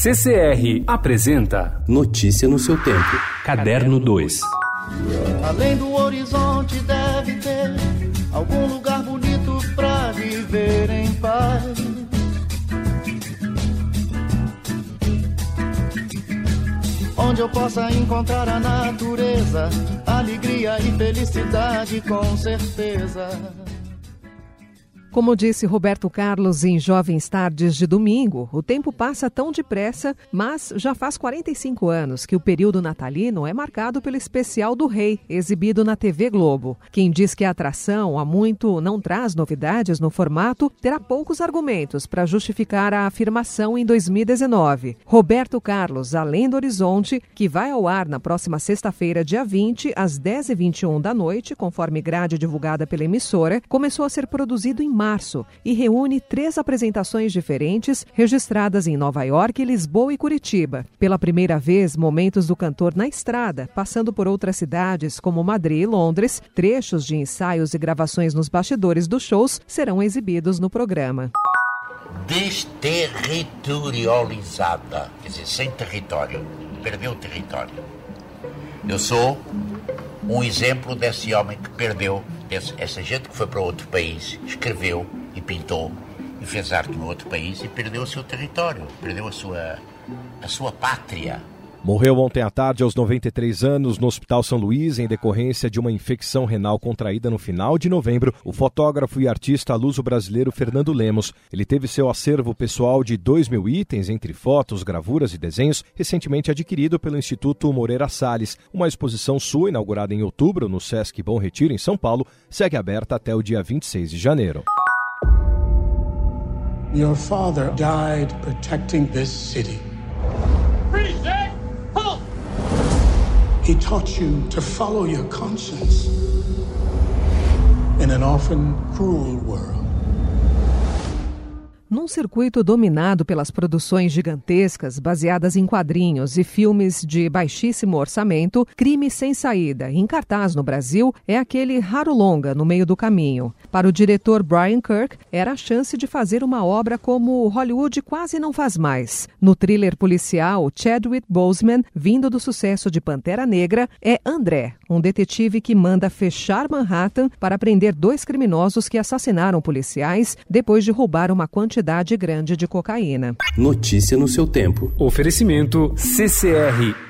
CCR apresenta Notícia no seu tempo. Caderno 2. Além do horizonte deve ter algum lugar bonito pra viver em paz. Onde eu possa encontrar a natureza, alegria e felicidade com certeza. Como disse Roberto Carlos em Jovens Tardes de domingo, o tempo passa tão depressa, mas já faz 45 anos que o período natalino é marcado pelo especial do Rei, exibido na TV Globo. Quem diz que a atração há muito não traz novidades no formato, terá poucos argumentos para justificar a afirmação em 2019. Roberto Carlos, Além do Horizonte, que vai ao ar na próxima sexta-feira, dia 20, às 10h21 da noite, conforme grade divulgada pela emissora, começou a ser produzido em março e reúne três apresentações diferentes registradas em Nova York, Lisboa e Curitiba. Pela primeira vez, momentos do cantor na estrada, passando por outras cidades como Madrid e Londres, trechos de ensaios e gravações nos bastidores dos shows serão exibidos no programa desterritorializada, quer dizer, sem território, perdeu o território. Eu sou um exemplo desse homem que perdeu, essa gente que foi para outro país, escreveu e pintou e fez arte no outro país e perdeu o seu território, perdeu a sua, a sua pátria. Morreu ontem à tarde, aos 93 anos, no Hospital São Luís, em decorrência de uma infecção renal contraída no final de novembro, o fotógrafo e artista luso-brasileiro Fernando Lemos. Ele teve seu acervo pessoal de 2 mil itens, entre fotos, gravuras e desenhos, recentemente adquirido pelo Instituto Moreira Salles. Uma exposição sua, inaugurada em outubro no Sesc Bom Retiro, em São Paulo, segue aberta até o dia 26 de janeiro. Your father died protecting this city. He taught you to follow your conscience in an often cruel world. Num circuito dominado pelas produções gigantescas baseadas em quadrinhos e filmes de baixíssimo orçamento, Crime Sem Saída, em cartaz no Brasil, é aquele raro longa no meio do caminho. Para o diretor Brian Kirk, era a chance de fazer uma obra como Hollywood quase não faz mais. No thriller policial, Chadwick Boseman, vindo do sucesso de Pantera Negra, é André, um detetive que manda fechar Manhattan para prender dois criminosos que assassinaram policiais depois de roubar uma quantidade quantidade grande de cocaína. Notícia no seu tempo. Oferecimento CCR